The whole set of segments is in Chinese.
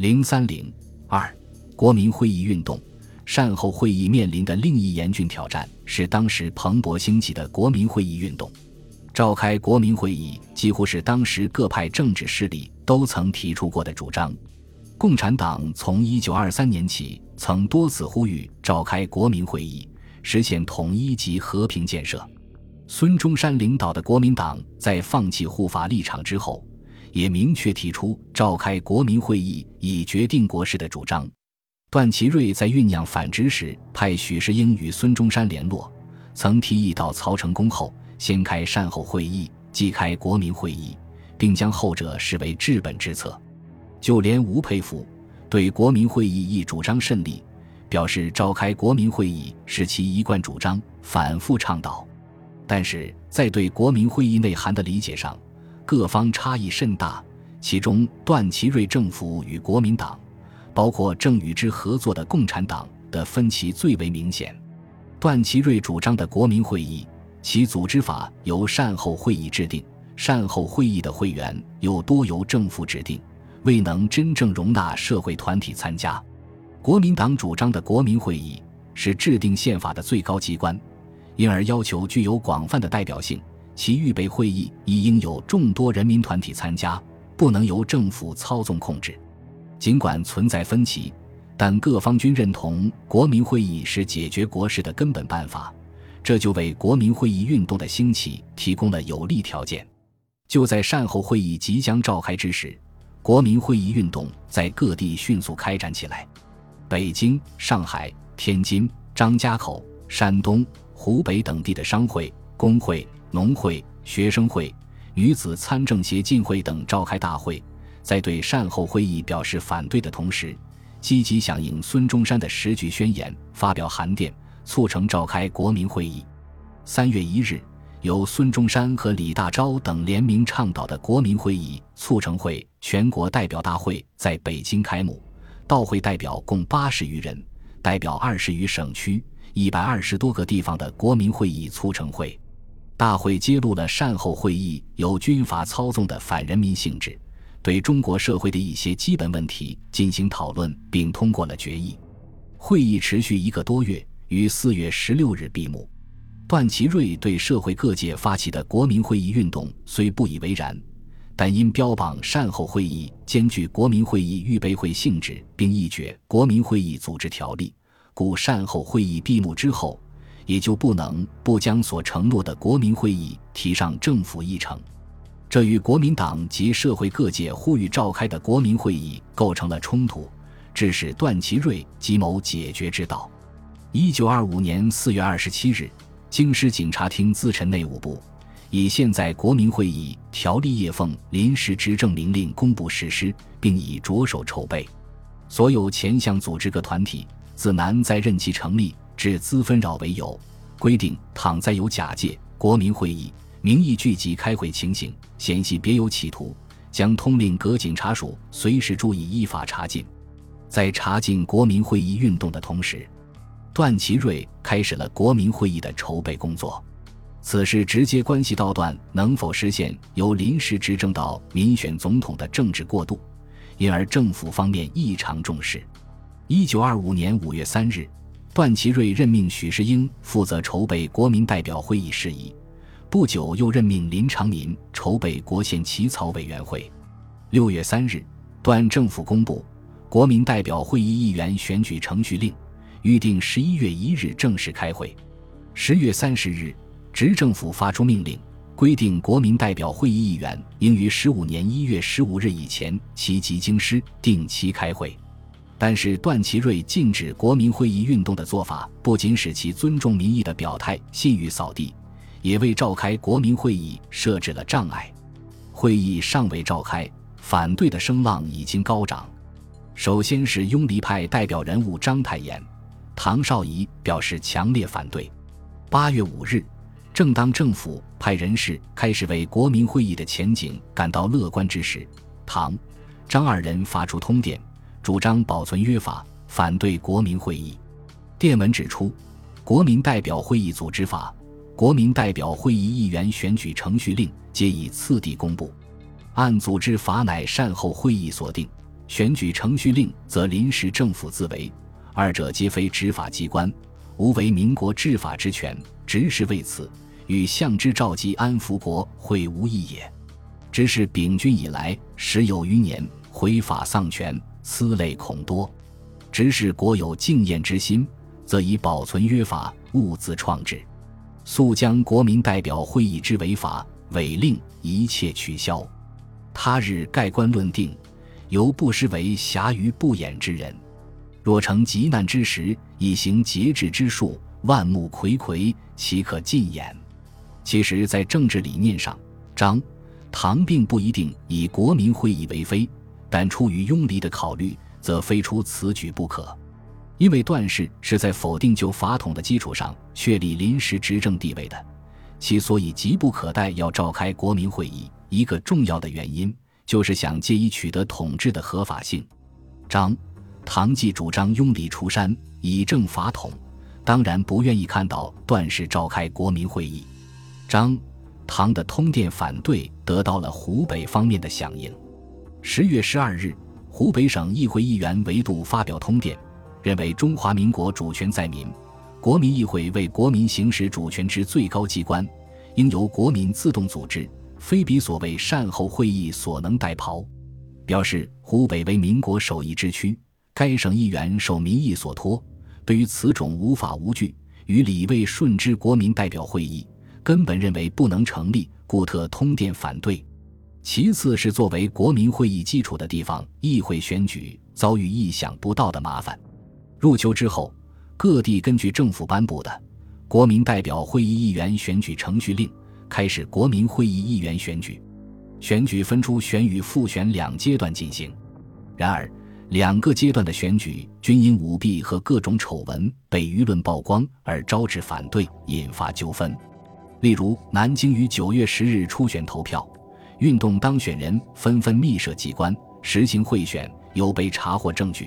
零三零二，国民会议运动。善后会议面临的另一严峻挑战是当时蓬勃兴起的国民会议运动。召开国民会议几乎是当时各派政治势力都曾提出过的主张。共产党从一九二三年起曾多次呼吁召开国民会议，实现统一及和平建设。孙中山领导的国民党在放弃护法立场之后，也明确提出召开国民会议以决定国事的主张。段祺瑞在酝酿反直时，派许世英与孙中山联络，曾提议到曹成功后先开善后会议，即开国民会议，并将后者视为治本之策。就连吴佩孚对国民会议亦主张甚利，表示召开国民会议是其一贯主张，反复倡导。但是在对国民会议内涵的理解上，各方差异甚大，其中段祺瑞政府与国民党。包括正与之合作的共产党的分歧最为明显。段祺瑞主张的国民会议，其组织法由善后会议制定，善后会议的会员又多由政府指定，未能真正容纳社会团体参加。国民党主张的国民会议是制定宪法的最高机关，因而要求具有广泛的代表性，其预备会议亦应有众多人民团体参加，不能由政府操纵控制。尽管存在分歧，但各方均认同国民会议是解决国事的根本办法，这就为国民会议运动的兴起提供了有利条件。就在善后会议即将召开之时，国民会议运动在各地迅速开展起来。北京、上海、天津、张家口、山东、湖北等地的商会、工会、农会、学生会、女子参政协进会等召开大会。在对善后会议表示反对的同时，积极响应孙中山的时局宣言，发表函电，促成召开国民会议。三月一日，由孙中山和李大钊等联名倡导的国民会议促成会全国代表大会在北京开幕，到会代表共八十余人，代表二十余省区、一百二十多个地方的国民会议促成会。大会揭露了善后会议由军阀操纵的反人民性质。对中国社会的一些基本问题进行讨论，并通过了决议。会议持续一个多月，于四月十六日闭幕。段祺瑞对社会各界发起的国民会议运动虽不以为然，但因标榜善后会议兼具国民会议预备会性质，并议决国民会议组织条例，故善后会议闭幕之后，也就不能不将所承诺的国民会议提上政府议程。这与国民党及社会各界呼吁召开的国民会议构成了冲突，致使段祺瑞急谋解决之道。一九二五年四月二十七日，京师警察厅自陈内务部，以现在国民会议条例叶奉临时执政命令公布实施，并已着手筹备。所有前项组织各团体，自南在任其成立至资纷扰为由，规定倘再有假借国民会议。名义聚集开会情形，嫌系别有企图，将通令各警察署随时注意依法查禁。在查禁国民会议运动的同时，段祺瑞开始了国民会议的筹备工作。此事直接关系到段能否实现由临时执政到民选总统的政治过渡，因而政府方面异常重视。一九二五年五月三日，段祺瑞任命许世英负责筹备国民代表会议事宜。不久，又任命林长民筹备国宪起草委员会。六月三日，段政府公布国民代表会议议员选举程序令，预定十一月一日正式开会。十月三十日，执政府发出命令，规定国民代表会议议员应于十五年一月十五日以前齐集京师，定期开会。但是，段祺瑞禁止国民会议运动的做法，不仅使其尊重民意的表态信誉扫地。也为召开国民会议设置了障碍。会议尚未召开，反对的声浪已经高涨。首先是拥黎派代表人物章太炎、唐绍仪表示强烈反对。八月五日，正当政府派人士开始为国民会议的前景感到乐观之时，唐、张二人发出通电，主张保存约法，反对国民会议。电文指出，国民代表会议组织法。国民代表会议议员选举程序令皆以次第公布，按组织法乃善后会议所定，选举程序令则临时政府自为，二者皆非执法机关，无为民国治法之权，直是为此，与相之召集安抚国会无异也。知是秉君以来十有余年，毁法丧权，思类恐多。直是国有敬验之心，则以保存约法，勿自创制。速将国民代表会议之违法违令一切取消。他日盖棺论定。犹不失为侠于不掩之人。若成急难之时，以行节制之术，万目睽睽，岂可尽掩？其实，在政治理念上，张、唐并不一定以国民会议为非，但出于拥黎的考虑，则非出此举不可。因为段氏是在否定旧法统的基础上确立临时执政地位的，其所以急不可待要召开国民会议，一个重要的原因。就是想借以取得统治的合法性。张、唐继主张拥礼除山，以正法统，当然不愿意看到段氏召开国民会议。张、唐的通电反对得到了湖北方面的响应。十月十二日，湖北省议会议员维度发表通电，认为中华民国主权在民，国民议会为国民行使主权之最高机关，应由国民自动组织。非彼所谓善后会议所能代庖，表示湖北为民国首义之区，该省议员受民意所托，对于此种无法无据与李卫顺之国民代表会议，根本认为不能成立，故特通电反对。其次是作为国民会议基础的地方议会选举遭遇意想不到的麻烦。入秋之后，各地根据政府颁布的国民代表会议议员选举程序令。开始国民会议议员选举，选举分出选与复选两阶段进行。然而，两个阶段的选举均因舞弊和各种丑闻被舆论曝光而招致反对，引发纠纷。例如，南京于九月十日初选投票，运动当选人纷纷密设机关实行贿选，有被查获证据；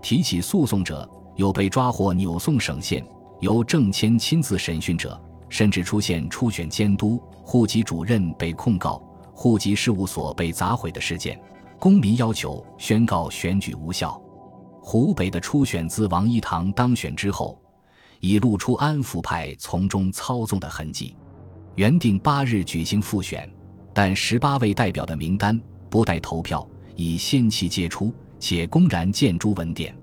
提起诉讼者有被抓获扭送省县，由郑谦亲自审讯者。甚至出现初选监督、户籍主任被控告、户籍事务所被砸毁的事件。公民要求宣告选举无效。湖北的初选自王一堂当选之后，已露出安抚派从中操纵的痕迹。原定八日举行复选，但十八位代表的名单不待投票，已先期揭出，且公然建诸文典。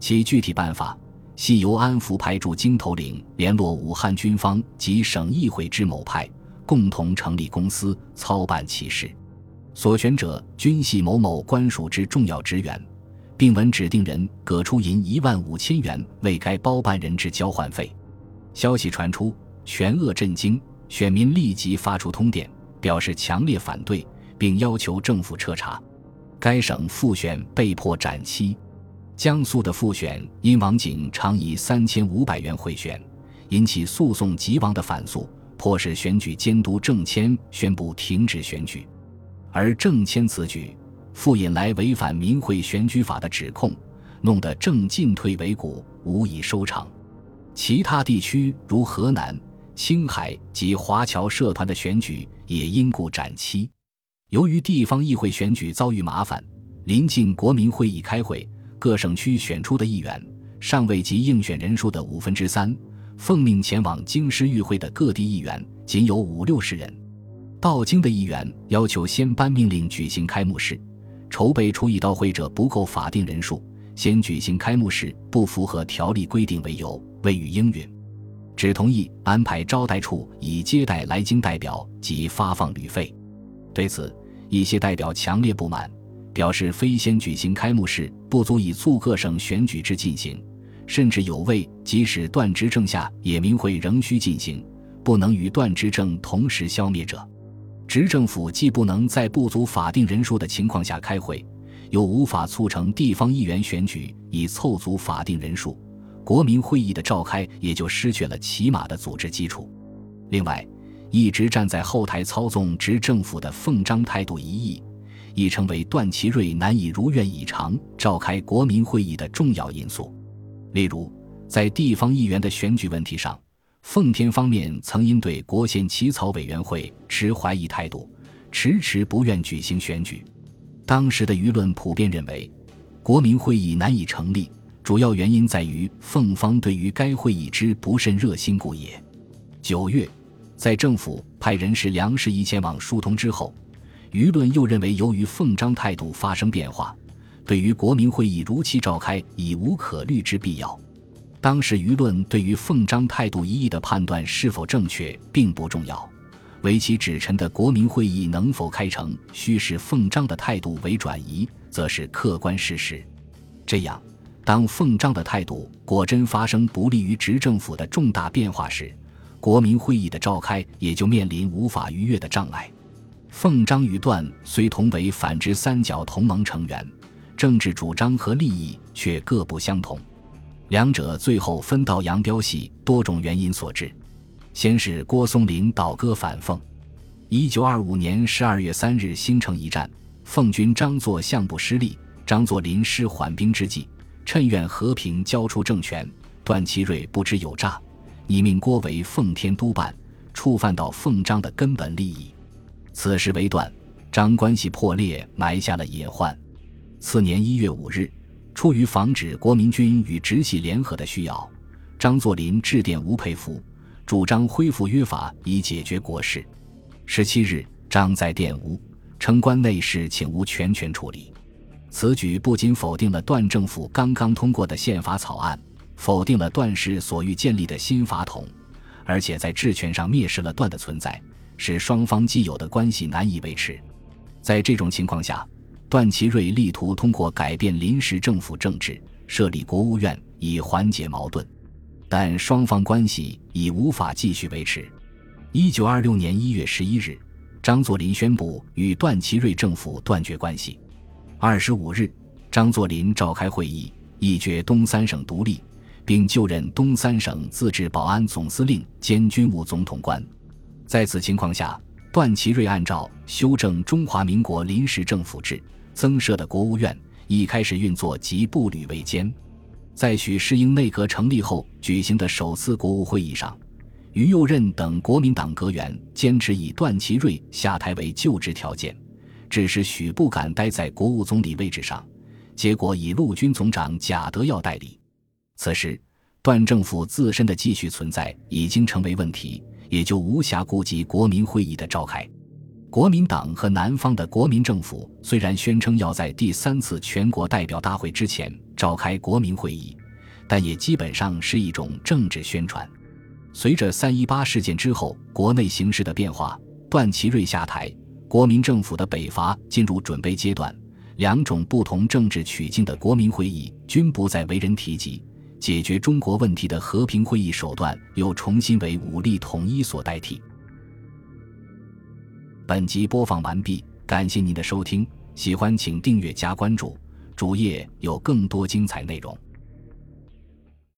其具体办法。系由安福派驻京头领联络武汉军方及省议会之某派，共同成立公司操办其事。所选者均系某某官署之重要职员，并闻指定人葛出银一万五千元为该包办人之交换费。消息传出，全鄂震惊，选民立即发出通电，表示强烈反对，并要求政府彻查。该省复选被迫展期。江苏的复选因王景常以三千五百元贿选，引起诉讼急亡的反诉，迫使选举监督郑谦宣布停止选举。而郑谦此举，复引来违反民会选举法的指控，弄得郑进退维谷，无以收场。其他地区如河南、青海及华侨社团的选举也因故展期。由于地方议会选举遭遇麻烦，临近国民会议开会。各省区选出的议员尚未及应选人数的五分之三，奉命前往京师与会的各地议员仅有五六十人。到京的议员要求先颁命令举行开幕式，筹备出议到会者不够法定人数，先举行开幕式不符合条例规定为由，未予应允，只同意安排招待处以接待来京代表及发放旅费。对此，一些代表强烈不满。表示非先举行开幕式不足以促各省选举之进行，甚至有谓即使段执政下也民会仍需进行，不能与段执政同时消灭者。执政府既不能在不足法定人数的情况下开会，又无法促成地方议员选举以凑足法定人数，国民会议的召开也就失去了起码的组织基础。另外，一直站在后台操纵执政府的奉章态度一役。已成为段祺瑞难以如愿以偿召开国民会议的重要因素。例如，在地方议员的选举问题上，奉天方面曾因对国宪起草委员会持怀疑态度，迟迟不愿举行选举。当时的舆论普遍认为，国民会议难以成立，主要原因在于凤方对于该会议之不甚热心故也。九月，在政府派人士梁士仪前往疏通之后，舆论又认为，由于奉章态度发生变化，对于国民会议如期召开已无可虑之必要。当时舆论对于奉章态度一役的判断是否正确并不重要，唯其指陈的国民会议能否开成，需视奉章的态度为转移，则是客观事实。这样，当奉章的态度果真发生不利于执政府的重大变化时，国民会议的召开也就面临无法逾越的障碍。奉章与段虽同为反之三角同盟成员，政治主张和利益却各不相同。两者最后分道扬镳系多种原因所致。先是郭松龄倒戈反奉。一九二五年十二月三日，新城一战，奉军张作相部失利，张作霖施缓兵之计，趁愿和平交出政权。段祺瑞不知有诈，拟命郭为奉天督办，触犯到奉张的根本利益。此时为段张关系破裂，埋下了隐患。次年一月五日。出于防止国民军与直系联合的需要，张作霖致电吴佩孚，主张恢复约法以解决国事。十七日，张在电吴，称关内事请吴全权处理。此举不仅否定了段政府刚刚通过的宪法草案，否定了段氏所欲建立的新法统，而且在治权上蔑视了段的存在，使双方既有的关系难以维持。在这种情况下，段祺瑞力图通过改变临时政府政治，设立国务院以缓解矛盾，但双方关系已无法继续维持。一九二六年一月十一日，张作霖宣布与段祺瑞政府断绝关系。二十五日，张作霖召开会议，议决东三省独立，并就任东三省自治保安总司令兼军务总统官。在此情况下，段祺瑞按照修正《中华民国临时政府制》。增设的国务院已开始运作，及步履维艰。在许世英内阁成立后举行的首次国务会议上，于右任等国民党阁员坚持以段祺瑞下台为就职条件，只是许不敢待在国务总理位置上，结果以陆军总长贾德耀代理。此时，段政府自身的继续存在已经成为问题，也就无暇顾及国民会议的召开。国民党和南方的国民政府虽然宣称要在第三次全国代表大会之前召开国民会议，但也基本上是一种政治宣传。随着三一八事件之后国内形势的变化，段祺瑞下台，国民政府的北伐进入准备阶段，两种不同政治取径的国民会议均不再为人提及，解决中国问题的和平会议手段又重新为武力统一所代替。本集播放完毕，感谢您的收听，喜欢请订阅加关注，主页有更多精彩内容。